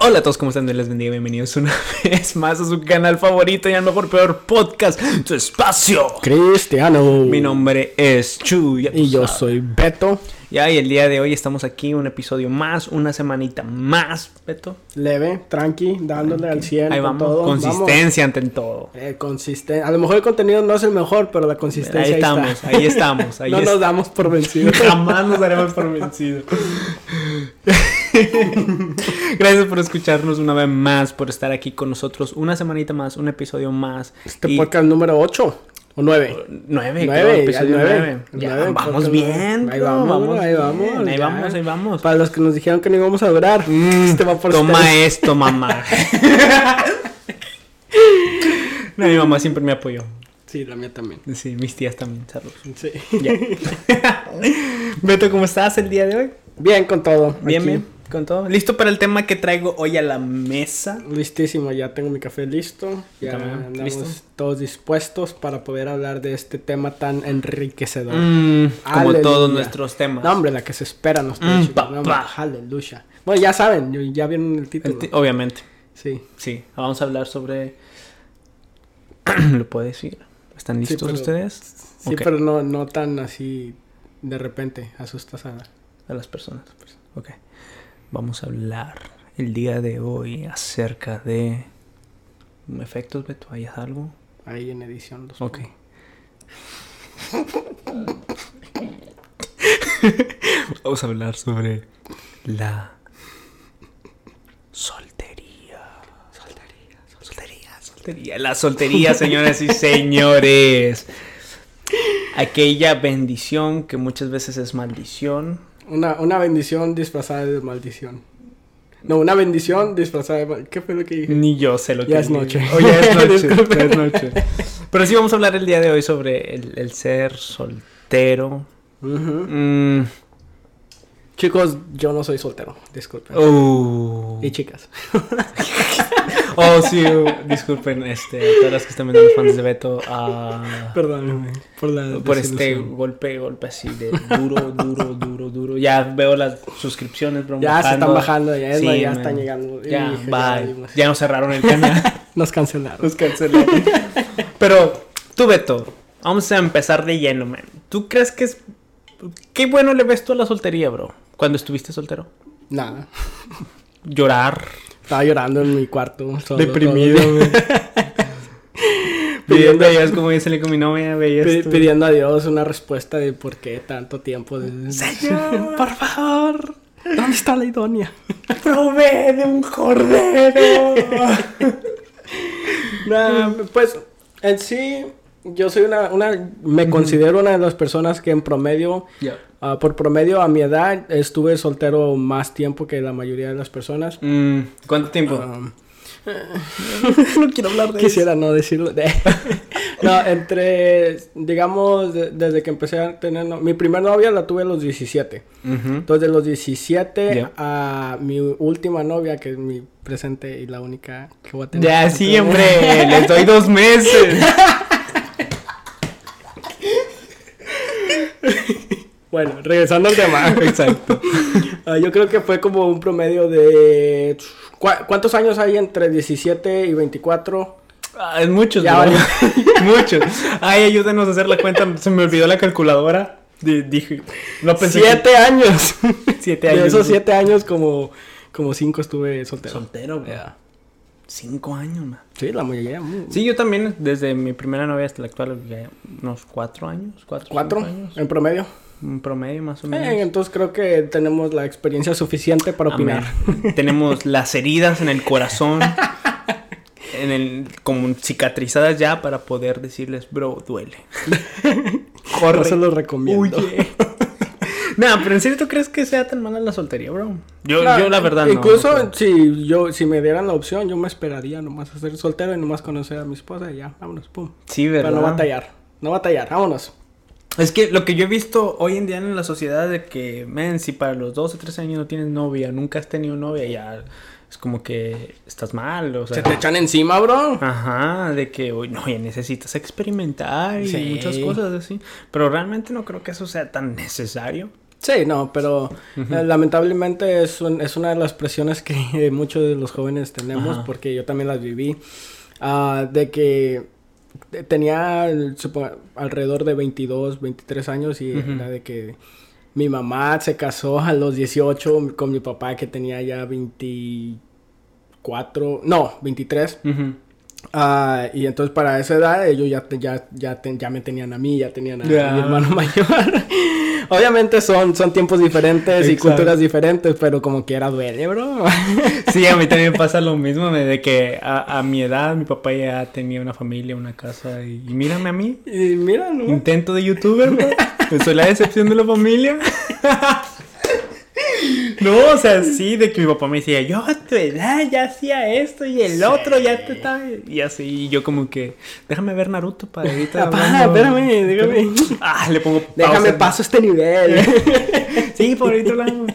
Hola a todos, ¿cómo están? Les bendiga, bienvenidos una vez más a su canal favorito y al mejor peor podcast, tu espacio. Cristiano. Mi nombre es Chu. ya tú Y yo soy Beto. Ya, y el día de hoy estamos aquí, un episodio más, una semanita más, Beto. Leve, tranqui, dándole al 100 Ahí vamos, todo. consistencia ante todo. Eh, consisten- A lo mejor el contenido no es el mejor, pero la consistencia Ahí ahí, estamos, está. ahí estamos, ahí no es- nos damos por vencidos. Jamás nos daremos por vencidos. Gracias por escucharnos una vez más, por estar aquí con nosotros una semanita más, un episodio más. Este Y- podcast número 8 o 9. Nueve, Nueve, creo, el episodio nueve, nueve. nueve, vamos bien, nueve. Ahí bro, vamos, ahí vamos, bien, Ahí ya. vamos, ahí vamos. Para los que nos dijeron que no íbamos a durar. este va por Mm, Toma ustedes. esto, mamá. No, mi mamá siempre me apoyó. Sí, la mía también. Sí, mis tías también, saludos. Sí. Ya. Beto, ¿cómo estás el día de hoy? Bien con todo. Bien, aquí. bien, con todo. ¿Listo para el tema que traigo hoy a la mesa? Listísimo, ya tengo mi café listo. Ya también, andamos ¿listo? todos dispuestos para poder hablar de este tema tan enriquecedor. Mm, como todos nuestros temas. No, hombre, la que se espera nos Mm. No, aleluya. Bueno, ya saben, ya vieron el título. obviamente, Sí. sí. Vamos a hablar sobre... ¿Lo puedo decir? ¿Están Sí, listos pero- ustedes? Sí, pero no, no tan así de repente asustas a... a las personas. pues. Ok. Vamos a hablar el día de hoy acerca de efectos, Beto. ¿Hay algo? Ahí en edición. Los Ok. Vamos a hablar sobre la soltería. Soltería, soltería, soltería. La soltería, señoras y señores. Aquella bendición que muchas veces es maldición. Una, una bendición disfrazada de maldición. No, una bendición disfrazada de. ¿Qué fue lo que dije? Ni yo sé lo Ya que es noche. Oh, ya es noche. Ya es noche. Pero sí vamos a hablar el día de hoy sobre el, el ser soltero. Ujú. Mm, Chicos, yo no soy soltero. Disculpen. uh. Y chicas. Oh, sí, uh, disculpen, este, a todas las que están viendo los fans de Beto, ah, Perdónenme por la por este golpe, golpe así de duro, duro, duro, duro. Ya veo las suscripciones, bro, Ya se están bajando, ya, es Sí, ya man. están llegando. Ya, bye. dimos. Ya nos cerraron el canal. Nos cancelaron. Nos cancelaron. Pero, tú, Beto, vamos a empezar de lleno, man. ¿Tú crees que es. ¿Qué bueno le ves tú a la soltería, bro? Cuando estuviste soltero. Nada. Llorar. Estaba llorando en mi cuarto. solo Deprimido. Pidiendo veías como yo salí con mi novia, veías tú. pidiendo a Dios una respuesta de por qué tanto tiempo. de- Señor. por favor, ¿dónde está la idónea? Provee de un cordero. Nah, pues en sí, yo soy una, una me considero una de las personas que en promedio, ah, por promedio a mi edad, estuve soltero más tiempo que la mayoría de las personas. Mm, ¿Cuánto tiempo? Um, no quiero hablar de Quisiera no decirlo. no, entre, digamos, de- desde que empecé a tener... no- mi primer novia la tuve a los 17. eso. Ujú. Entonces, de los 17 Ya. a mi última novia, que es mi presente y la única que voy a tener. Ya, sí, hombre, les doy dos meses. Bueno, regresando al tema. Exacto. Ah, yo creo que fue como un promedio de... ¿cu- ¿Cuántos años hay entre 17 y 24? Ah, es muchos, Ya muchos. Ay, ayúdenos a hacer la cuenta. Se me olvidó la calculadora. Di- dije, no pensé. que- ¡Siete años! Siete De años. esos siete años, como, como cinco estuve soltero. Soltero. Cinco años, man. Sí, la mayoría. mm. Sí, yo también, desde mi primera novia hasta la actual, ya unos cuatro años. Cuatro, ¿Cuatro? años. En promedio. Un promedio más o Eh, menos. entonces creo que tenemos la experiencia suficiente para opinar. Tenemos las heridas en el corazón, en el, como cicatrizadas ya para poder decirles, bro, duele. No se lo recomiendo. Huye. no, pero en serio, ¿tú crees que sea tan mala la soltería, bro? Yo, yo la verdad no. Incluso no creo. si yo si me dieran la opción, yo me esperaría nomás a ser soltero y nomás conocer a mi esposa y ya, vámonos, pum. Sí, ¿verdad? Pero no batallar. No batallar, vámonos. Es que lo que yo he visto hoy en día en la sociedad de que, men, si para los 12, 13 años no tienes novia, nunca has tenido novia, ya es como que estás mal, o sea. Se te echan encima, bro. Ajá, de que, uy, no, ya necesitas experimentar y Sí. muchas cosas así. Pero realmente no creo que eso sea tan necesario. Sí, no, pero eh, lamentablemente es, un- es una de las presiones que eh, muchos de los jóvenes tenemos, Ajá. porque yo también las viví, ah, de que tenía supo- alrededor de 22, 23 años y Ujú. era de que mi mamá se casó a los 18 con mi papá que tenía ya 24, no, 23. Ujú. Ah, y entonces para esa edad ellos ya, ya, ya, ya me tenían a mí, ya tenían a, mi hermano mayor. Obviamente son, son tiempos diferentes y culturas diferentes, pero como quiera duele, bro. Sí, a mí también pasa lo mismo, me- de que a, a mi edad mi papá ya tenía una familia, una casa y, y mírame a mí, y mira, ¿no? intento de youtuber, bro. Soy la decepción de la familia. No, o sea, sí, de que mi papá me decía, yo a tu edad ya hacía esto y el otro ya te está. Y así, y yo como que, déjame ver Naruto para ahorita. Papá, hablando". espérame, déjame. Ah, le pongo pausa. Déjame paso este nivel. Sí, por ahorita hablamos.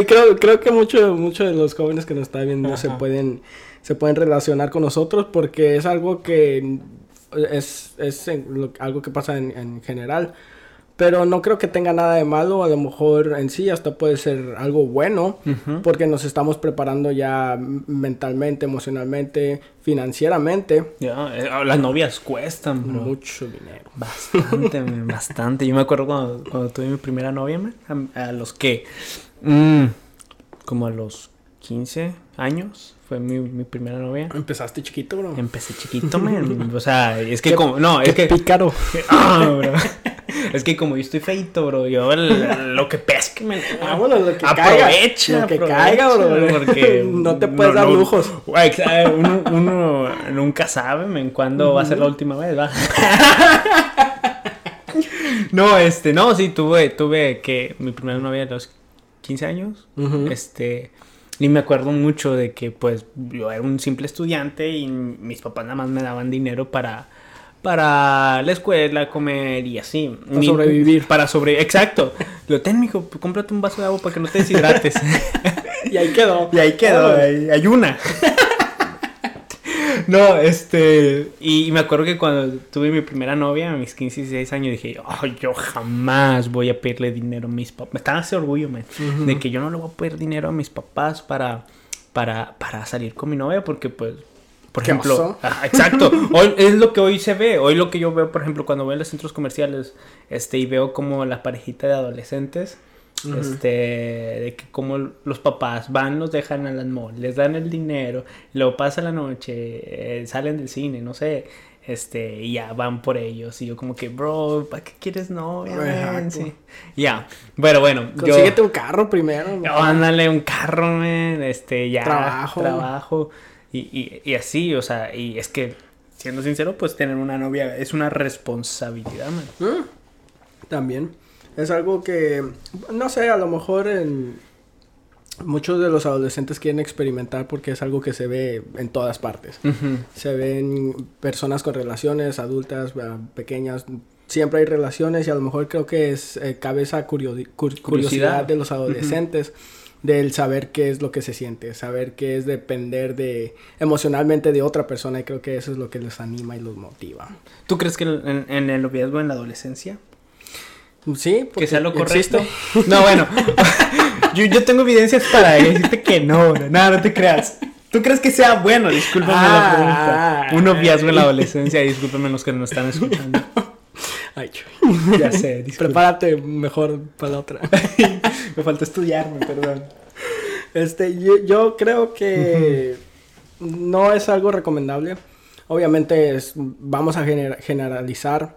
y creo, creo que muchos muchos de los jóvenes que nos están viendo se pueden, se pueden relacionar con nosotros porque es algo que es, es algo que pasa en, en general. Pero no creo que tenga nada de malo, a lo mejor en sí hasta puede ser algo bueno, porque nos estamos preparando ya mentalmente, emocionalmente, financieramente. Ya, eh, las novias cuestan, bro. Mucho dinero. Bastante, bastante. Yo me acuerdo cuando, cuando tuve mi primera novia, man, a, a los que, mm, como a los 15 años, fue mi, mi primera novia. Empezaste chiquito, bro. Empecé chiquito, man. O sea, es que como, no, es que, pícaro. ah, bro. Es que como yo estoy feito, bro, yo el- lo que pesque, man. Ah, bueno, lo que aprovecha, caiga. Lo que aprovecha, caiga, bro. Porque No te puedes dar lujos. Exa- Uno, uno nunca sabe, men, cuándo va a ser la última vez, va. no, este, no, sí, tuve, tuve que mi primera novia a los 15 años, este, y me acuerdo mucho de que, pues, yo era un simple estudiante y mis papás nada más me daban dinero para, para la escuela, comer y así. Para sobrevivir. Para sobrevivir, exacto. Lo ten, mijo, cómprate un vaso de agua para que no te deshidrates. Y ahí quedó. Y ahí quedó, ahí- hay una. No, este. Y, me acuerdo que cuando tuve mi primera novia, a mis 15 y 16 años, dije, "Ay, yo jamás voy a pedirle dinero a mis papás. Me estaba ese orgullo, man, de que yo no le voy a pedir dinero a mis papás para, para, para salir con mi novia, porque, pues. Por Qué ejemplo. Ajá, exacto. Hoy es lo que hoy se ve. Hoy lo que yo veo, por ejemplo, cuando voy a los centros comerciales, este, y veo como la parejita de adolescentes, Ujú. este, de que como los papás van, los dejan a las malls, les dan el dinero, luego pasa la noche, eh, salen del cine, no sé, este, y ya van por ellos. Y yo como que, bro, ¿para qué quieres novia? man?" Sí. Ya, pero bueno, yo... Consíguete un carro primero. Yo, ándale, un carro, man, este, ya. Trabajo. Trabajo. Y, y, y así, o sea, y es que, siendo sincero, pues tener una novia es una responsabilidad, man. Mm, También. Es algo que, no sé, a lo mejor en muchos de los adolescentes quieren experimentar porque es algo que se ve en todas partes. Se ven personas con relaciones adultas, ah, pequeñas. Siempre hay relaciones y a lo mejor creo que es eh, cabe esa curio- cur- curiosidad. Curiosidad. de los adolescentes del saber qué es lo que se siente, saber qué es depender de emocionalmente de otra persona y creo que eso es lo que les anima y los motiva. ¿Tú crees que en, en el noviazgo en la adolescencia? Sí, Que porque sea lo correcto. existe. No, bueno. yo, yo tengo evidencias para decirte que no. No, no te creas. ¿Tú crees que sea bueno? Discúlpame la Ah. pregunta. Un noviazgo en la adolescencia. Discúlpame los que nos están escuchando. Ay. Ya sé, disculpa. Prepárate mejor para la otra. Me falta estudiarme, perdón. Este, yo, yo creo que no es algo recomendable. Obviamente es- vamos a gener- generalizar.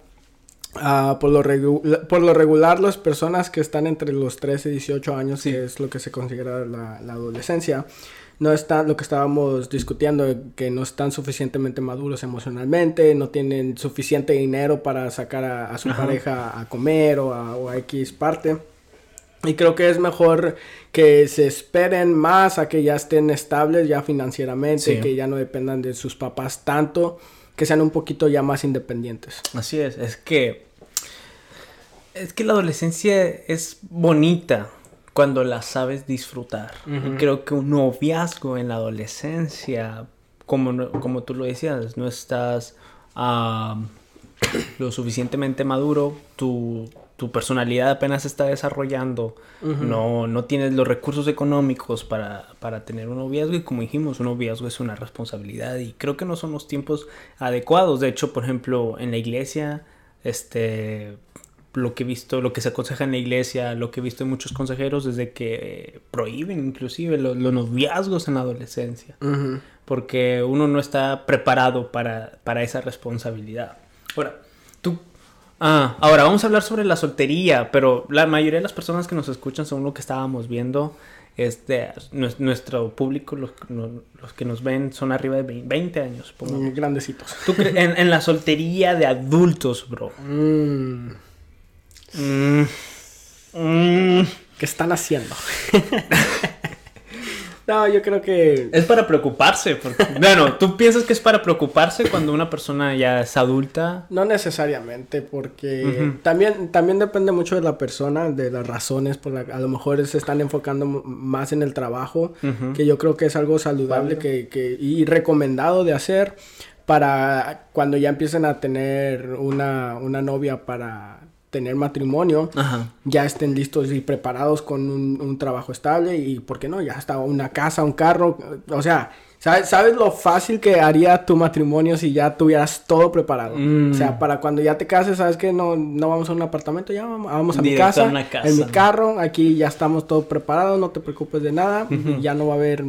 Ah, por, lo regu- por lo regular, las personas que están entre los 13 y 18 años, Sí. que es lo que se considera la, la adolescencia, no están, lo que estábamos discutiendo, que no están suficientemente maduros emocionalmente, no tienen suficiente dinero para sacar a, a su Ajá. pareja a comer o a, o a X parte. Y creo que es mejor que se esperen más a que ya estén estables ya financieramente, Sí. que ya no dependan de sus papás tanto, que sean un poquito ya más independientes. Así es, es que es que la adolescencia es bonita cuando la sabes disfrutar. Creo que un noviazgo en la adolescencia, como, como tú lo decías, no estás lo suficientemente maduro, tu, tu personalidad apenas se está desarrollando, no, no tienes los recursos económicos para, para tener un noviazgo y como dijimos, un noviazgo es una responsabilidad y creo que no son los tiempos adecuados. De hecho, por ejemplo, en la iglesia, este, lo que he visto, lo que se aconseja en la iglesia, lo que he visto en muchos consejeros es de que prohíben inclusive los, noviazgos en la adolescencia, porque uno no está preparado para, para esa responsabilidad. Ahora, tú Ah, ahora vamos a hablar sobre la soltería, pero la mayoría de las personas que nos escuchan son lo que estábamos viendo. Este, nuestro público, los, que nos ven, son arriba de 20 años. Grandecitos. en, la soltería de adultos, bro. Mm. Mm. Mm. ¿Qué están haciendo? No, yo creo que... Es para preocuparse. Porque... bueno, ¿tú piensas que es para preocuparse cuando una persona ya es adulta? No necesariamente, porque también, también depende mucho de la persona, de las razones por las que a lo mejor se están enfocando más en el trabajo, que yo creo que es algo saludable que, que, y recomendado de hacer para cuando ya empiecen a tener una, una novia para tener matrimonio, ya estén listos y preparados con un, trabajo estable y, ¿por qué no? Ya está una casa, un carro, o sea, ¿sabes, ¿sabes lo fácil que haría tu matrimonio si ya tuvieras todo preparado? O sea, mm. para cuando ya te cases, ¿sabes que no, no vamos a un apartamento? Ya vamos, a mi casa, en mi carro, aquí ya estamos todo preparados, no te preocupes de nada, ya no va a haber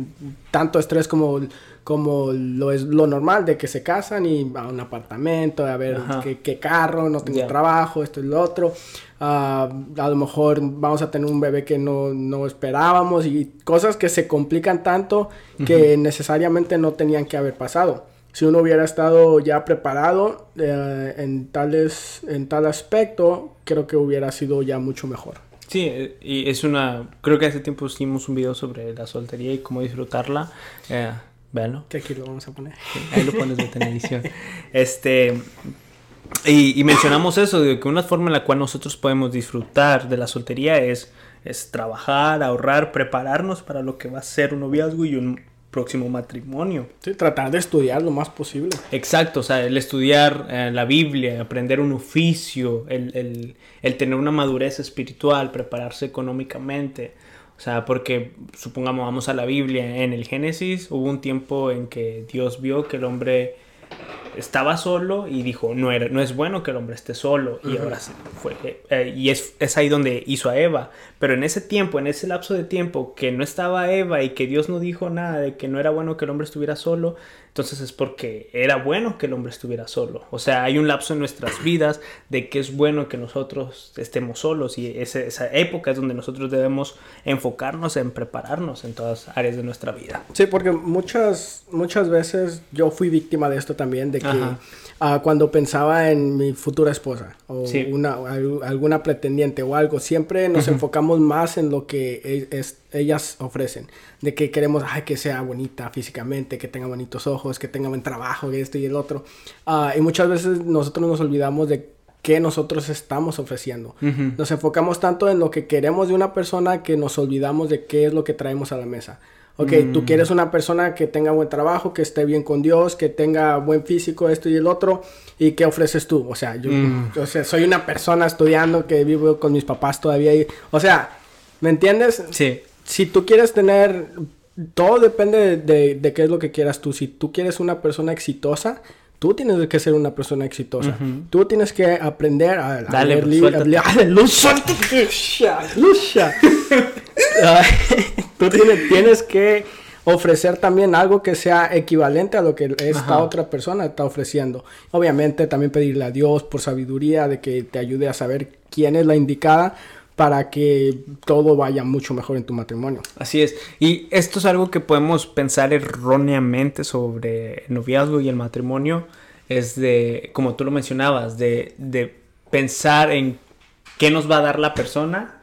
tanto estrés como como lo es lo normal de que se casan y a un apartamento, a ver qué, carro, no tengo trabajo, esto y lo otro. Ah, a lo mejor vamos a tener un bebé que no, esperábamos y cosas que se complican tanto que necesariamente no tenían que haber pasado. Si uno hubiera estado ya preparado eh, en, tales, en tal aspecto, creo que hubiera sido ya mucho mejor. Sí, y es una... Creo que hace tiempo hicimos un video sobre la soltería y cómo disfrutarla. Eh, Véanlo. Que aquí lo vamos a poner. ahí lo pones de televisión. Este. Y, mencionamos eso, de que una forma en la cual nosotros podemos disfrutar de la soltería es, es trabajar, ahorrar, prepararnos para lo que va a ser un noviazgo y un próximo matrimonio. Sí, tratar de estudiar lo más posible. Exacto, o sea, el estudiar eh, la Biblia, aprender un oficio, el, el, el tener una madurez espiritual, prepararse económicamente. O sea, porque supongamos, vamos a la Biblia, en el Génesis hubo un tiempo en que Dios vio que el hombre estaba solo y dijo, no, era, no es bueno que el hombre esté solo. Y ahora fue, eh, y es, es, ahí donde hizo a Eva. Pero en ese tiempo, en ese lapso de tiempo que no estaba Eva y que Dios no dijo nada de que no era bueno que el hombre estuviera solo, entonces es porque era bueno que el hombre estuviera solo. O sea, hay un lapso en nuestras vidas de que es bueno que nosotros estemos solos y esa época es donde nosotros debemos enfocarnos en prepararnos en todas áreas de nuestra vida. Sí, porque muchas, muchas veces yo fui víctima de esto también, de que uh, cuando pensaba en mi futura esposa o una, alguna pretendiente o algo, siempre nos enfocamos más en lo que es, ellas ofrecen. De que queremos ay, que sea bonita físicamente, que tenga bonitos ojos, que tenga buen trabajo, esto y el otro. Uh, y muchas veces nosotros nos olvidamos de qué nosotros estamos ofreciendo. Nos enfocamos tanto en lo que queremos de una persona que nos olvidamos de qué es lo que traemos a la mesa. Ok, tú mm. quieres una persona que tenga buen trabajo, que esté bien con Dios, que tenga buen físico, esto y el otro. ¿Y qué ofreces tú? O sea, yo mm. o sea, soy una persona estudiando que vivo con mis papás todavía. Y, o sea, ¿me entiendes? Sí. Si tú quieres tener... Todo depende de, qué es lo que quieras tú. Si tú quieres una persona exitosa, tú tienes que ser una persona exitosa. Tú tienes que aprender a, Dale, leer luz, lucha. tú tienes, que ofrecer también algo que sea equivalente a lo que esta otra persona está ofreciendo. Obviamente también pedirle a Dios por sabiduría de que te ayude a saber quién es la indicada para que todo vaya mucho mejor en tu matrimonio. Así es. Y esto es algo que podemos pensar erróneamente sobre el noviazgo y el matrimonio. Es de, como tú lo mencionabas, de, de pensar en qué nos va a dar la persona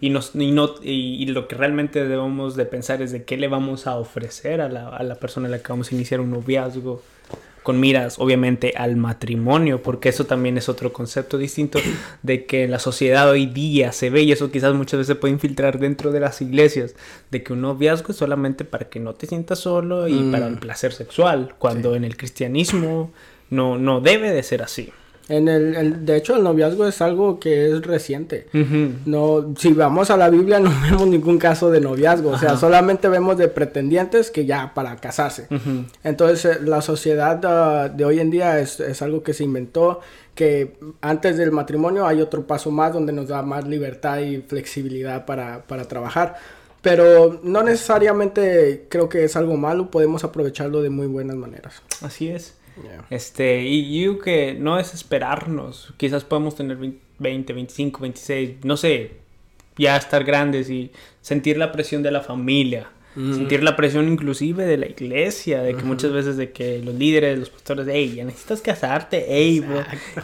y, nos, y, no, y, lo que realmente debemos de pensar es de qué le vamos a ofrecer a la, a la persona a la que vamos a iniciar un noviazgo con miras obviamente al matrimonio, porque eso también es otro concepto distinto de que en la sociedad hoy día se ve y eso quizás muchas veces puede infiltrar dentro de las iglesias, de que un noviazgo es solamente para que no te sientas solo y para el mm. placer sexual, cuando en el cristianismo no, no debe de ser así. En el, el- de hecho, el noviazgo es algo que es reciente. Ujú. No, si vamos a la Biblia no vemos ningún caso de noviazgo, o sea, Ajá. solamente vemos de pretendientes que ya para casarse. Ujú. Entonces, eh, la sociedad ah, de hoy en día es, es algo que se inventó, que antes del matrimonio hay otro paso más donde nos da más libertad y flexibilidad para, para trabajar. Pero no necesariamente creo que es algo malo, podemos aprovecharlo de muy buenas maneras. Así es. Este, y yo que no es esperarnos. Quizás podemos tener 20, 25, 26, no sé, ya estar grandes y sentir la presión de la familia. Sentir la presión inclusive de la iglesia, de que muchas veces de que los líderes, los pastores, hey, ya necesitas casarte, hey, bro".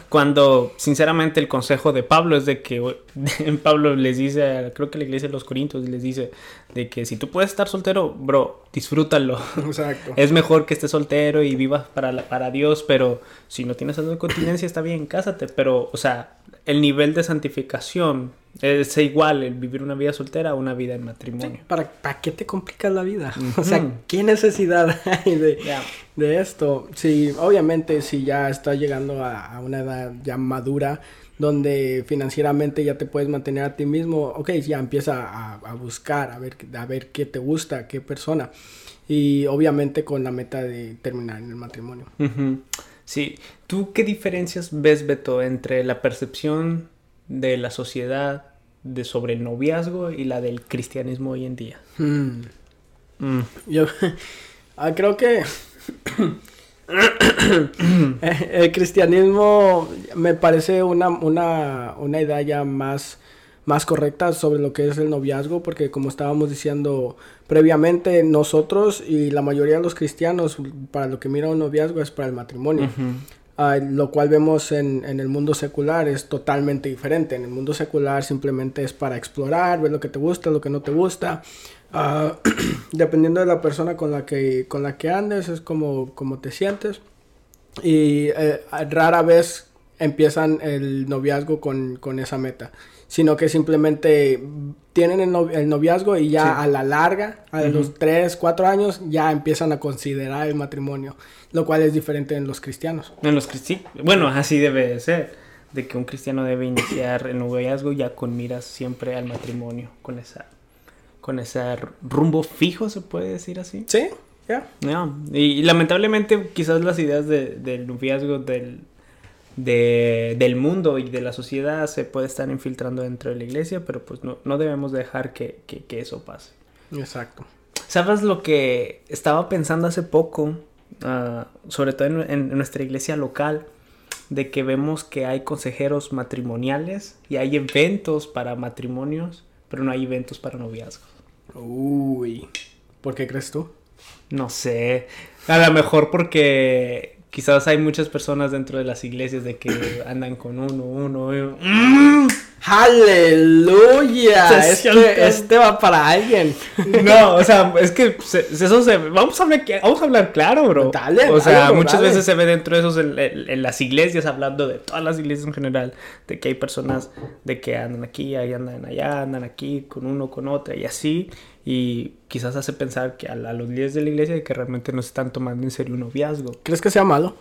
Cuando sinceramente el consejo de Pablo es de que Pablo les dice, creo que la iglesia de los Corintios les dice de que si tú puedes estar soltero, bro, disfrútalo. Exacto. Es mejor que estés soltero y vivas para, la- para Dios, pero si no tienes algo de continencia está bien, cásate. Pero, o sea, el nivel de santificación es igual el vivir una vida soltera a una vida en matrimonio. ¿Para, ¿Para qué te complicas la vida? O sea. ¿qué necesidad hay de, de esto? Sí, obviamente si ya estás llegando a, a una edad ya madura, donde financieramente ya te puedes mantener a ti mismo, ok, ya empieza a, a buscar, a ver, a ver qué te gusta, qué persona. Y obviamente con la meta de terminar en el matrimonio. Sí. ¿Tú qué diferencias ves, Beto, entre la percepción de la sociedad de sobre el noviazgo y la del cristianismo hoy en día? Hmm. Mm. Yo ah, creo que eh, el cristianismo me parece una, una, una idea ya más, más correcta sobre lo que es el noviazgo, porque como estábamos diciendo previamente, nosotros y la mayoría de los cristianos, para lo que mira un noviazgo es para el matrimonio. Ujú. Ah, lo cual vemos en, en el mundo secular es totalmente diferente. En el mundo secular simplemente es para explorar, ver lo que te gusta, lo que no te gusta. Ah, dependiendo de la persona con la que, con la que andes, es como, como te sientes. Y eh, rara vez empiezan el noviazgo con, con esa meta, sino que simplemente tienen el, no- el noviazgo y ya Sí. a la larga, a Ujú. los 3, 4 años, ya empiezan a considerar el matrimonio, lo cual es diferente en los cristianos. En los cristi- Bueno, así debe de ser. De que un cristiano debe iniciar el noviazgo ya con miras siempre al matrimonio. Con esa. Con ese rumbo fijo, se puede decir así. Sí, ya. No, Y, y lamentablemente quizás las ideas de- del noviazgo del, de- del mundo y de la sociedad se puede estar infiltrando dentro de la iglesia, pero pues no, no debemos dejar que, que- que eso pase. Exacto. ¿Sabes lo que estaba pensando hace poco? ah, sobre todo en, en nuestra iglesia local, de que vemos que hay consejeros matrimoniales y hay eventos para matrimonios, pero no hay eventos para noviazgos. Uy. ¿Por qué crees tú? No sé. A lo mejor porque quizás hay muchas personas dentro de las iglesias de que andan con uno, uno, uno. ¡Aleluya! Este, este va para alguien. No, o sea, es que se- eso se, vamos a hablar, vamos a hablar claro, bro. Dale, o sea, dale, muchas dale. veces se ve dentro de esos en, en- en las iglesias hablando de todas las iglesias en general, de que hay personas de que andan aquí, ahí andan allá, andan aquí con uno, con otra y así, y quizás hace pensar que a, a los líderes de la iglesia que realmente no se están tomando en serio un noviazgo. ¿Crees que sea malo?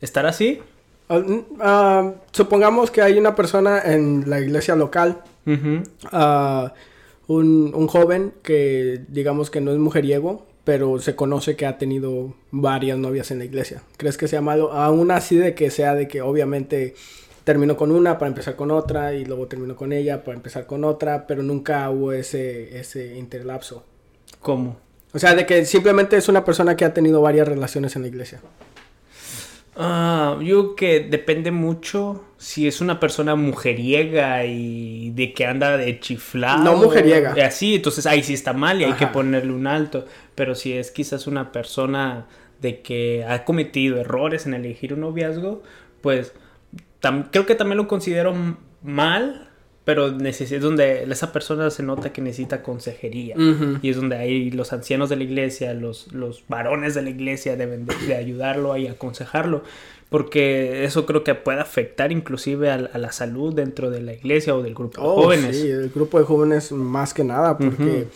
¿Estar así? Ah, ah, supongamos que hay una persona en la iglesia local, ah, un, un joven que digamos que no es mujeriego, pero se conoce que ha tenido varias novias en la iglesia. ¿Crees que sea malo? Aún así de que sea de que obviamente terminó con una para empezar con otra y luego terminó con ella para empezar con otra, pero nunca hubo ese, ese interlapso. ¿Cómo? O sea, de que simplemente es una persona que ha tenido varias relaciones en la iglesia. Ah, yo creo que depende mucho si es una persona mujeriega y de que anda de chiflado. No mujeriega. y Así, entonces ahí sí está mal y hay que ponerle un alto. Pero si es quizás una persona de que ha cometido errores en elegir un noviazgo, pues creo que también lo considero mal, pero es donde esa persona se nota que necesita consejería. Ujú. Y es donde ahí los ancianos de la iglesia, los, los varones de la iglesia deben de, de ayudarlo y aconsejarlo. Porque eso creo que puede afectar inclusive a, a la salud dentro de la iglesia o del grupo de Oh, jóvenes. Sí, el grupo de jóvenes más que nada, porque Ujú.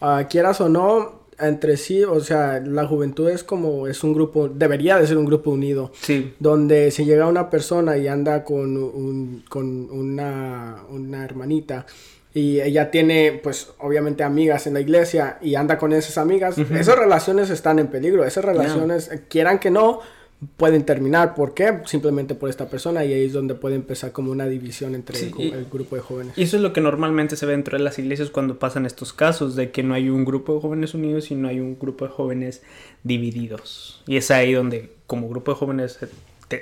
ah, quieras o no, entre sí, o sea, la juventud es como, es un grupo, debería de ser un grupo unido. Sí. Donde si llega una persona y anda con, un, con una, una hermanita y ella tiene, pues, obviamente amigas en la iglesia y anda con esas amigas, esas relaciones están en peligro, esas relaciones, quieran que no, pueden terminar. ¿Por qué? Simplemente por esta persona y ahí es donde puede empezar como una división entre el, grupo de jóvenes. Y eso es lo que normalmente se ve dentro de las iglesias cuando pasan estos casos, de que no hay un grupo de jóvenes unidos y no hay un grupo de jóvenes divididos. Y es ahí donde como grupo de jóvenes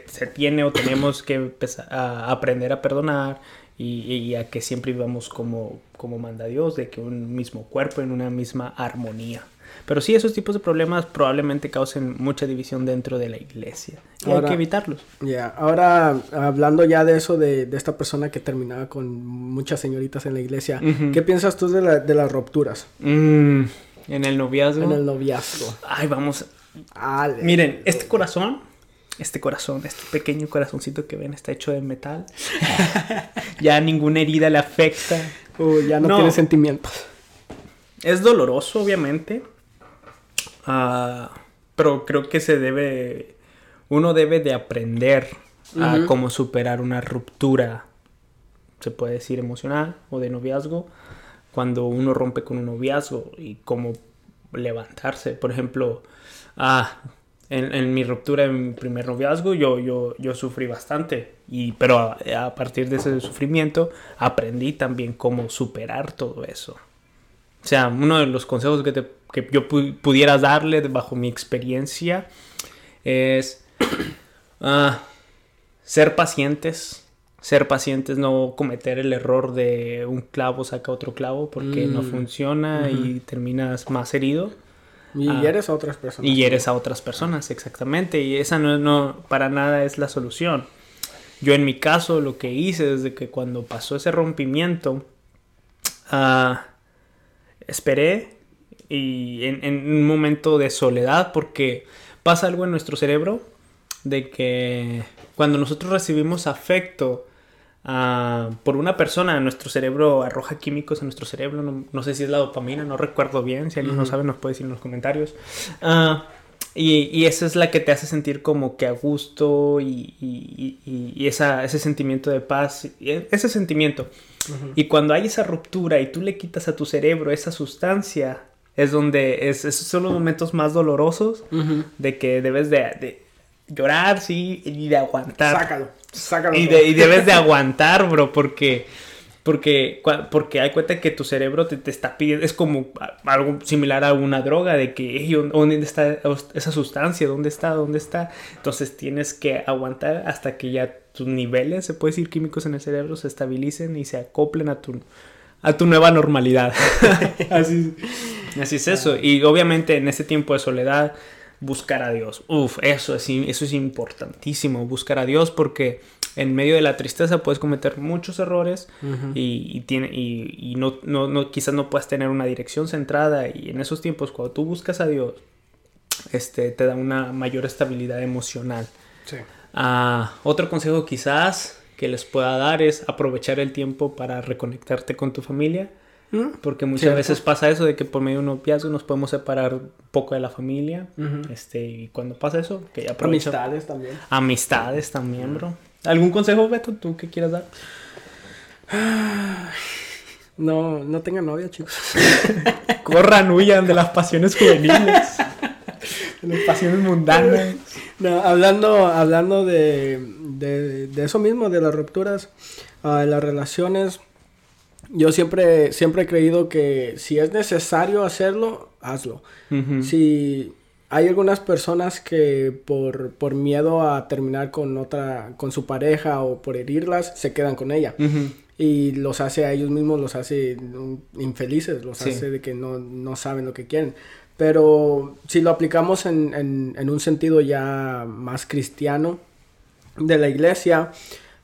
se, tiene o tenemos que empezar a aprender a perdonar y, y, a que siempre vivamos como, como manda Dios, de que un mismo cuerpo en una misma armonía. Pero sí, esos tipos de problemas probablemente causen mucha división dentro de la iglesia. Y hay que evitarlos. Ya, ahora hablando ya de eso, de, de, esta persona que terminaba con muchas señoritas en la iglesia, ¿qué piensas tú de, la, de las rupturas? Mm, en el noviazgo. En el noviazgo. Ay, vamos. Miren, este corazón este corazón, este pequeño corazoncito que ven está hecho de metal. ya ninguna herida le afecta. ya no, tiene sentimientos. Es doloroso, obviamente. Ah, pero creo que se debe, uno debe de aprender a cómo superar una ruptura, se puede decir emocional o de noviazgo, cuando uno rompe con un noviazgo y cómo levantarse. Por ejemplo, ah, en, mi ruptura, en mi primer noviazgo, yo, yo, yo sufrí bastante. Y, pero a, partir de ese sufrimiento aprendí también cómo superar todo eso. O sea, uno de los consejos que te que yo pudiera darle bajo mi experiencia es ah, ser pacientes, ser pacientes, no cometer el error de un clavo saca otro clavo porque no mm. funciona y terminas más herido. Y ah, eres a otras personas. Y eres a otras personas, exactamente. Y esa no, no, para nada es la solución. Yo en mi caso lo que hice desde que cuando pasó ese rompimiento, uh, esperé y en, un momento de soledad porque pasa algo en nuestro cerebro de que cuando nosotros recibimos afecto ah, por una persona, nuestro cerebro arroja químicos en nuestro cerebro, no, sé si es la dopamina, no recuerdo bien, si alguien no sabe nos puede decir en los comentarios. Uh, y, esa es la que te hace sentir como que a gusto y, y esa, ese sentimiento de paz, ese sentimiento. Y cuando hay esa ruptura y tú le quitas a tu cerebro esa sustancia, es donde es, esos son los momentos más dolorosos de que debes de, llorar, sí, y de aguantar. Sácalo, sácalo. Y, y debes de aguantar, bro, porque, porque, porque hay cuenta que tu cerebro te, te, está pidiendo, es como algo similar a una droga, de que, ¿dónde está esa sustancia? ¿Dónde está? ¿Dónde está? Entonces tienes que aguantar hasta que ya tus niveles, se puede decir, químicos en el cerebro se estabilicen y se acoplen a tu a tu nueva normalidad. así, así es eso. Y obviamente en ese tiempo de soledad, buscar a Dios. Uf, eso es, eso es importantísimo, buscar a Dios porque en medio de la tristeza puedes cometer muchos errores y, tiene, y, no, no, quizás no puedas tener una dirección centrada y en esos tiempos cuando tú buscas a Dios, este, te da una mayor estabilidad emocional. Sí. Ah, otro consejo quizás que les pueda dar es aprovechar el tiempo para reconectarte con tu familia. Mm, porque muchas veces pasa eso de que por medio de un noviazgo nos podemos separar un poco de la familia. este, y cuando pasa eso, que ya Amistades también. Amistades también, bro. ¿Algún consejo, Beto, tú que quieras dar? No, no tengan novia, chicos. Corran, huyan de las pasiones juveniles. de las pasiones mundanas. No, hablando, hablando de, de, eso mismo, de las rupturas, uh, las relaciones, yo siempre, siempre he creído que si es necesario hacerlo, hazlo. Si hay algunas personas que por, por, miedo a terminar con otra, con su pareja o por herirlas, se quedan con ella. Y los hace a ellos mismos, los hace infelices, los hace de que no, no saben lo que quieren. Pero si lo aplicamos en, en, un sentido ya más cristiano de la iglesia,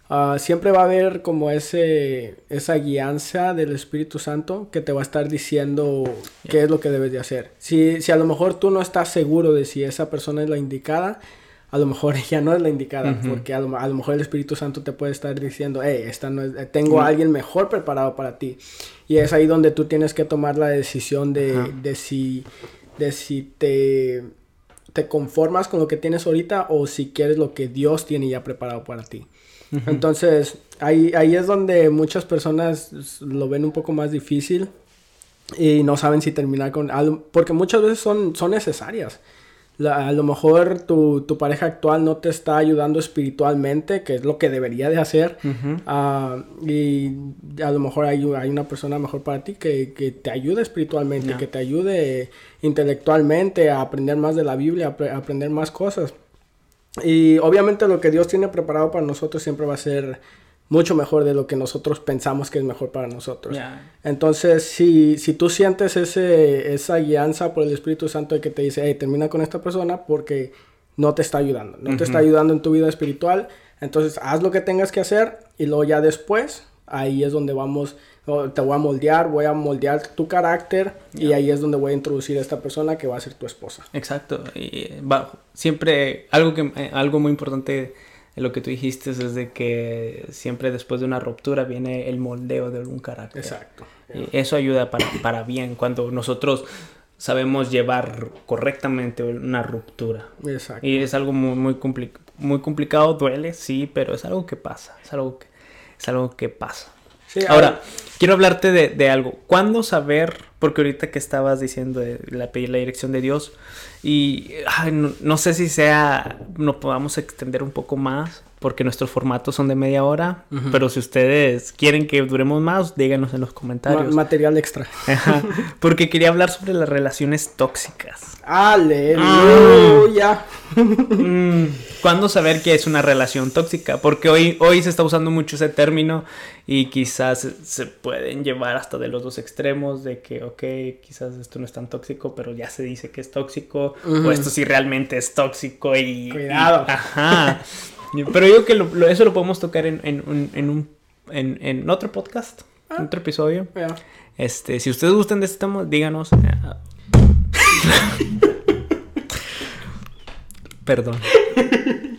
ah, siempre va a haber como ese, esa guianza del Espíritu Santo que te va a estar diciendo qué es lo que debes de hacer. Si, si a lo mejor tú no estás seguro de si esa persona es la indicada, a lo mejor ella no es la indicada, porque a lo, mejor el Espíritu Santo te puede estar diciendo, hey, esta no es, tengo a alguien mejor preparado para ti. Y es ahí donde tú tienes que tomar la decisión de, de si de si te, te conformas con lo que tienes ahorita o si quieres lo que Dios tiene ya preparado para ti. Entonces, ahí, ahí es donde muchas personas lo ven un poco más difícil y no saben si terminar con algo, porque muchas veces son, son necesarias a lo mejor tu, tu, pareja actual no te está ayudando espiritualmente, que es lo que debería de hacer. Ah, y a lo mejor hay, hay, una persona mejor para ti que, que te ayude espiritualmente, que te ayude intelectualmente a aprender más de la Biblia, a aprender más cosas. Y obviamente lo que Dios tiene preparado para nosotros siempre va a ser mucho mejor de lo que nosotros pensamos que es mejor para nosotros. Entonces, si, si tú sientes ese, esa guianza por el Espíritu Santo de que te dice, hey, termina con esta persona porque no te está ayudando, no te está ayudando en tu vida espiritual, entonces haz lo que tengas que hacer y luego ya después, ahí es donde vamos, te voy a moldear, voy a moldear tu carácter y ahí es donde voy a introducir a esta persona que va a ser tu esposa. Exacto, y va, siempre algo, que, eh, algo muy importante lo que tú dijiste es de que siempre después de una ruptura viene el moldeo de un carácter. Exacto. Y eso ayuda para, para bien cuando nosotros sabemos llevar correctamente una ruptura. Exacto. Y es algo muy, muy, muy complicado, duele, sí, pero es algo que pasa, es algo que, es algo que pasa. Ahora, quiero hablarte de, de, algo. ¿Cuándo saber? Porque ahorita que estabas diciendo de la, pedir la dirección de Dios, y no, sé si sea, no podamos extender un poco más, porque nuestros formatos son de media hora, pero si ustedes quieren que duremos más, díganos en los comentarios. material extra. porque quería hablar sobre las relaciones tóxicas. Aleluya. Mm, ¿Cuándo saber que es una relación tóxica? Porque hoy, hoy se está usando mucho ese término y quizás se pueden llevar hasta de los dos extremos de que, ok, quizás esto no es tan tóxico, pero ya se dice que es tóxico, o esto sí realmente es tóxico y... Cuidado. ajá. Pero yo que eso lo podemos tocar en, en, en un, en, otro podcast, en ah. otro episodio. Este, si ustedes gustan de este tema, díganos. Perdón.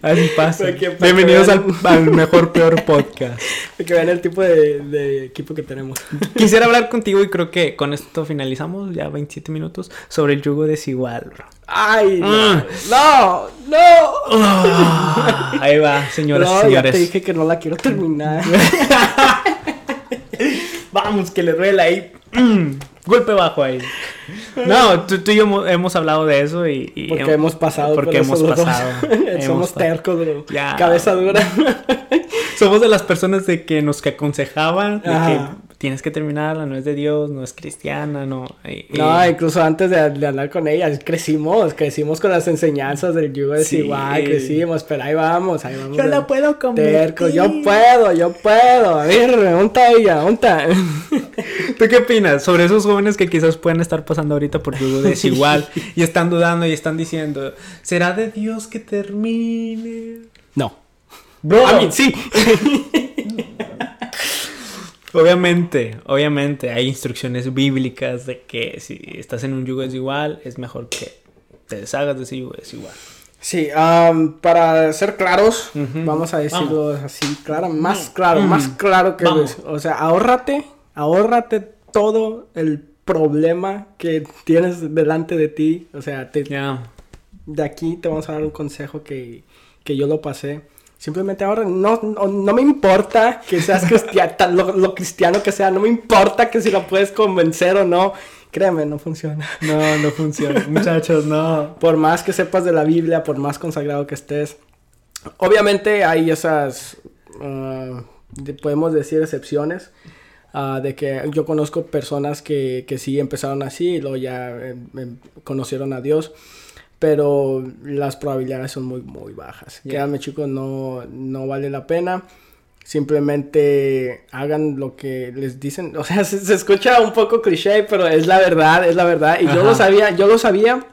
Así pasa. Bienvenidos al, mejor peor podcast. que vean el tipo de, equipo que tenemos. Quisiera hablar contigo y creo que con esto finalizamos ya 27 minutos sobre el yugo desigual. Ay, mm. no, no. Ah, ahí va, señoras y señores. Ya te dije que no la quiero terminar. Vamos, que le duele ahí. Mm. Golpe bajo ahí. No, tú, y yo hemos, hablado de eso y... porque hemos pasado. Porque hemos pasado. Somos tercos, bro. Cabeza dura. Somos de las personas de que nos que aconsejaban de que tienes que terminarla, no es de Dios, no es cristiana, no. No, incluso antes de, hablar con ella, crecimos, crecimos con las enseñanzas del yugo desigual, crecimos, pero ahí vamos, ahí vamos. Yo la puedo convertir. yo puedo, yo puedo. A ver, unta ella, unta. ¿Tú qué opinas sobre esos jóvenes que quizás pueden estar pasando ahorita por yugo desigual y están dudando y están diciendo, ¿será de Dios que termine? No. Bro, a mí sí. Obviamente, obviamente hay instrucciones bíblicas de que si estás en un yugo desigual, es mejor que te deshagas de ese yugo desigual. Sí, para ser claros, vamos a decirlo así, claro, más claro, más claro que O sea, ahórrate, ahórrate todo el problema que tienes delante de ti. O sea, te, de aquí te vamos a dar un consejo que, que yo lo pasé Simplemente ahora no, no, me importa que seas cristiano, lo, cristiano que sea, no me importa que si lo puedes convencer o no. Créeme, no funciona. No, no funciona. Muchachos, no. Por más que sepas de la Biblia, por más consagrado que estés. Obviamente hay esas, ah, podemos decir, excepciones. Ah, de que yo conozco personas que, que sí empezaron así y luego ya em, em, conocieron a Dios pero las probabilidades son muy, muy bajas. Créanme chicos, no, no vale la pena. Simplemente hagan lo que les dicen. O sea, se, escucha un poco cliché, pero es la verdad, es la verdad. Y yo lo sabía, yo lo sabía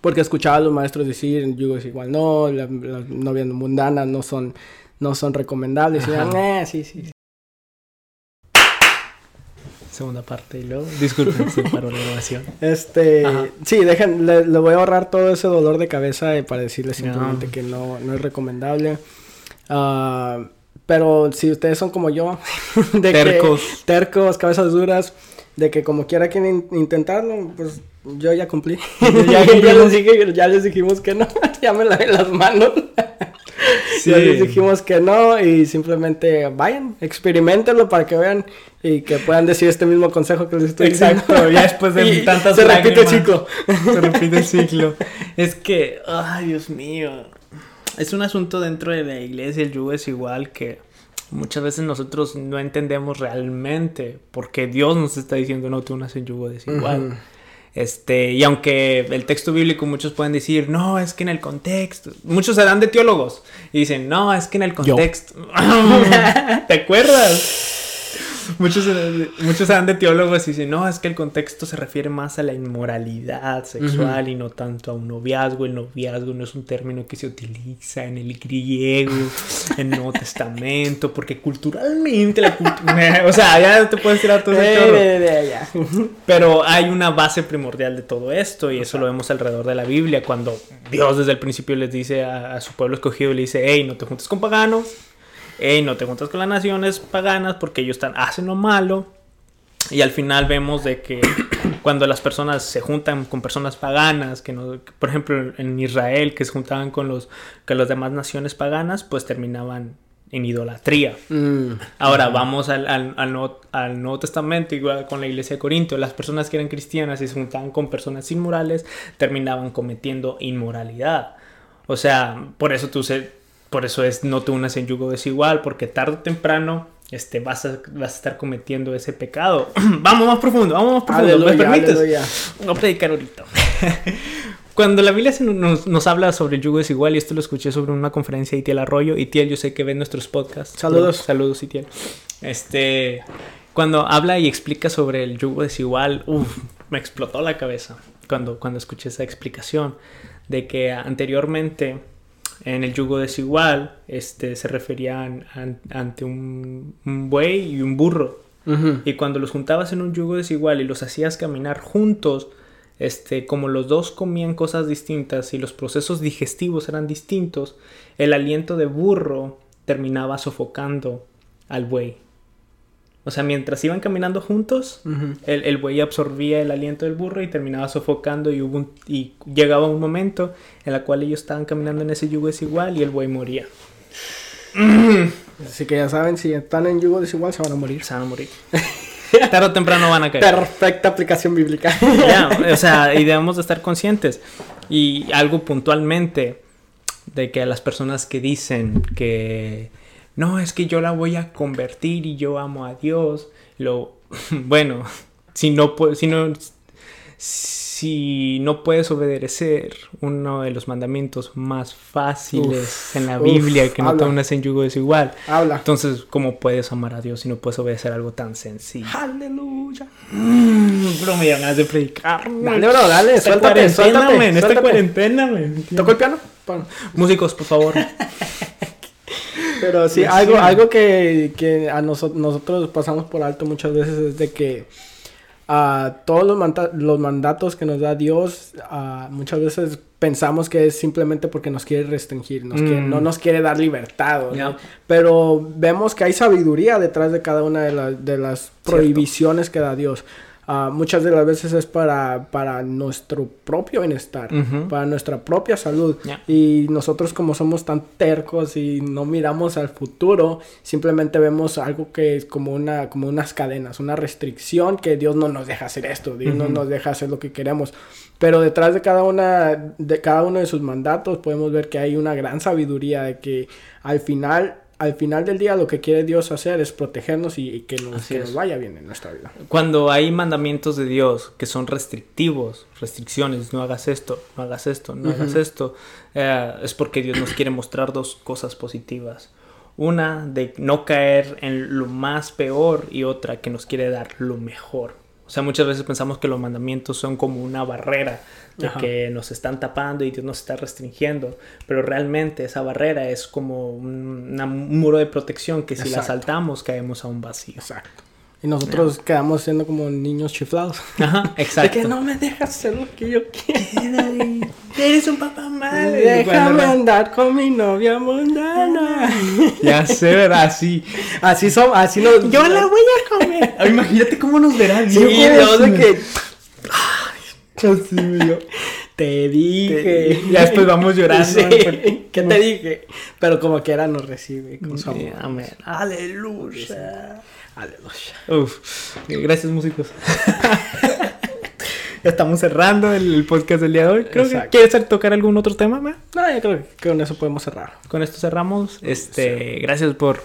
porque escuchaba a los maestros decir, es igual, no, las novias mundanas no son, no son recomendables. Y decían, eh, sí, sí, segunda parte y luego, disculpen, se paró la grabación. Este, sí, dejen, le, voy a ahorrar todo ese dolor de cabeza para decirles simplemente que no, no es recomendable. Uh, pero si ustedes son como yo, de tercos, tercos, cabezas duras, de que como quiera quieren intentarlo, pues yo ya cumplí. Ya ya, les dije- ya les dijimos que no. ya me lavé las manos. Sí. Les dijimos que no y simplemente vayan, experimentenlo para que vean y que puedan decir este mismo consejo que les estoy Exacto, diciendo. ya después de Y tantas Se repite el lágrimas. ciclo. Se repite el ciclo. Es que, ay, Dios mío. Es un asunto dentro de la iglesia, el yugo es igual que muchas veces nosotros no entendemos realmente porque Dios nos está diciendo no te unas en yugo desigual. Ujú. Este, y aunque el texto bíblico muchos pueden decir, no, es que en el contexto, muchos se dan de teólogos y dicen, no, es que en el contexto. ¿Te acuerdas? Muchos, muchos dan de teólogos y dicen, no, es que el contexto se refiere más a la inmoralidad sexual y no tanto a un noviazgo. El noviazgo no es un término que se utiliza en el griego, en el Nuevo Testamento, porque culturalmente la cultura... o sea, ya te puedes tirar todo ese Eh, de- ya. Pero hay una base primordial de todo esto y eso lo vemos alrededor de la Biblia cuando Dios desde el principio les dice a, a su pueblo escogido, le dice, hey, no te juntes con paganos, hey, no te juntes con las naciones paganas porque ellos están, hacen lo malo. Y al final vemos de que cuando las personas se juntan con personas paganas, que no, que, por ejemplo en Israel, que se juntaban con los, con las demás naciones paganas, pues terminaban en idolatría. Mm. Ahora vamos al, al, al Nuevo, al Nuevo Testamento, igual con la iglesia de Corinto. Las personas que eran cristianas y se juntaban con personas inmorales terminaban cometiendo inmoralidad. O sea, por eso tú se, por eso es no te unas en yugo desigual, porque tarde o temprano este, vas, a, vas a estar cometiendo ese pecado. vamos más profundo, vamos más profundo. ¿Me permites? aleluya. A predicar ahorita. Cuando la Biblia nos, nos habla sobre el yugo desigual, y esto lo escuché sobre una conferencia de Itiel Arroyo, Itiel, yo sé que ven nuestros podcasts. Saludos. Saludos, Itiel. Este, cuando habla y explica sobre el yugo desigual, uf, me explotó la cabeza cuando, cuando escuché esa explicación de que anteriormente en el yugo desigual este, se referían an- ante un, un buey y un burro. Y cuando los juntabas en un yugo desigual y los hacías caminar juntos, este, como los dos comían cosas distintas y los procesos digestivos eran distintos, el aliento de burro terminaba sofocando al buey. O sea, mientras iban caminando juntos, Ujú. el, el buey absorbía el aliento del burro y terminaba sofocando y, hubo un- y llegaba un momento en el cual ellos estaban caminando en ese yugo desigual y el buey moría. Así que ya saben, si están en yugo desigual se van a morir. Se van a morir. Tarde o temprano van a caer. Perfecta aplicación bíblica. Ya, o sea, y debemos de estar conscientes. Y algo puntualmente de que a las personas que dicen que no, es que yo la voy a convertir y yo amo a Dios, lo bueno, si no si no si no puedes obedecer uno de los mandamientos más fáciles Uf, en la uf, Biblia que no te unas en yugo desigual, Habla. entonces ¿cómo puedes amar a Dios si no puedes obedecer algo tan sencillo? Aleluya. Mm, bro, me ganas de predicar. Dale, bro, dale, suéltate, suéltate, esta cuarentena, men. ¿Tocó el piano? Pon. Músicos, por favor. Pero sí, Sí, algo, algo que, que a noso- nosotros pasamos por alto muchas veces es de que a todos los, manda- los mandatos que nos da Dios, ah, muchas veces pensamos que es simplemente porque nos quiere restringir, nos quiere- Mm. no nos quiere dar libertad. ¿no? Pero vemos que hay sabiduría detrás de cada una de, la- de las prohibiciones que da Dios. Ah, muchas de las veces es para, para nuestro propio bienestar, para nuestra propia salud. Y nosotros como somos tan tercos y no miramos al futuro, simplemente vemos algo que es como una como unas cadenas, una restricción que Dios no nos deja hacer esto, Dios no nos deja hacer lo que queremos. Pero detrás de cada una de cada uno de sus mandatos podemos ver que hay una gran sabiduría de que al final al final del día lo que quiere Dios hacer es protegernos y, y que, nos, que vaya bien en nuestra vida. Cuando hay mandamientos de Dios que son restrictivos, restricciones, no hagas esto, no hagas esto, no hagas esto, eh, es porque Dios nos quiere mostrar dos cosas positivas. Una, de no caer en lo más peor y otra, que nos quiere dar lo mejor. O sea, muchas veces pensamos que los mandamientos son como una barrera de que nos están tapando y Dios nos está restringiendo, pero realmente esa barrera es como un, una- un muro de protección que si la saltamos caemos a un vacío. Exacto. Y nosotros quedamos siendo como niños chiflados. Ajá, De exacto. que no me dejas hacer lo que yo quiero. Eres un papá malo. Déjame andar con mi novia mundana. Ya sé, ¿verdad? Sí. Así son, así nos. Yo la voy a comer. imagínate cómo nos verá Sí, Dios. Dios, de que. Así me. Te dije. Ya después vamos llorando. Sí. ¿Qué te dije? Pero como quiera nos recibe con su Sí, amor. amén. Aleluya. Aleluya. Uf, gracias músicos. Ya Estamos cerrando el, podcast del día de hoy. Creo que quieres tocar algún otro tema, ma? No, yo creo que con eso podemos cerrar. Con esto cerramos. Este, gracias por,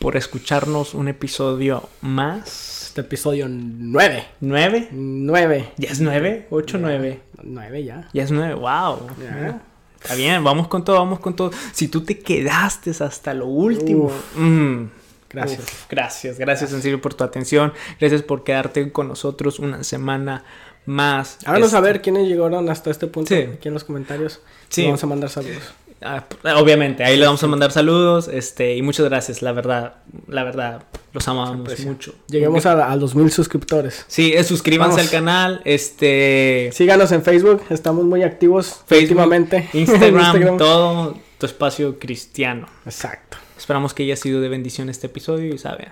por escucharnos un episodio más. Este episodio 9. ¿Nueve? 9. ¿Ya es nueve? ¿Ocho, nueve? 9 ya. Ya es nueve, wow. Ya. Está bien, vamos con todo, vamos con todo. Si tú te quedaste hasta lo último. Uf. mm, Gracias. uf, gracias, gracias en serio por tu atención. Gracias por quedarte con nosotros una semana más. Háganos Este, saber quiénes llegaron hasta este punto Sí. aquí en los comentarios. Sí. Vamos a mandar saludos. ah, obviamente, ahí le vamos a mandar saludos. Este, y muchas gracias, la verdad, la verdad, los amamos mucho. Lleguemos a, a los mil suscriptores. Sí, eh, suscríbanse Vamos. al canal, este, Síganos en Facebook, estamos muy activos Facebook, últimamente. Instagram, todo tu espacio cristiano. Exacto. Esperamos que haya sido de bendición este episodio y saben,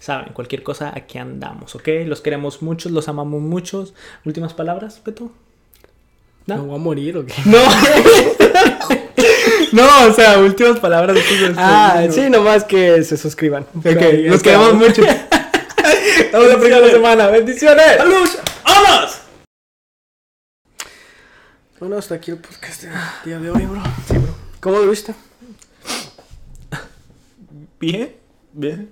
saben, cualquier cosa, aquí andamos, ¿ok? Los queremos muchos, los amamos muchos. ¿Últimas palabras, Beto? ¿Me ¿No? voy a morir o qué? No. no, o sea, últimas palabras. de Ah, sí, nomás que se suscriban. Ok, los queremos mucho. Nos la próxima semana. ¡Bendiciones! ¡Saludos! ¡Vámonos! Bueno, hasta aquí el podcast del día de hoy, bro. Sí, bro. ¿Cómo lo viste? Bien, bien.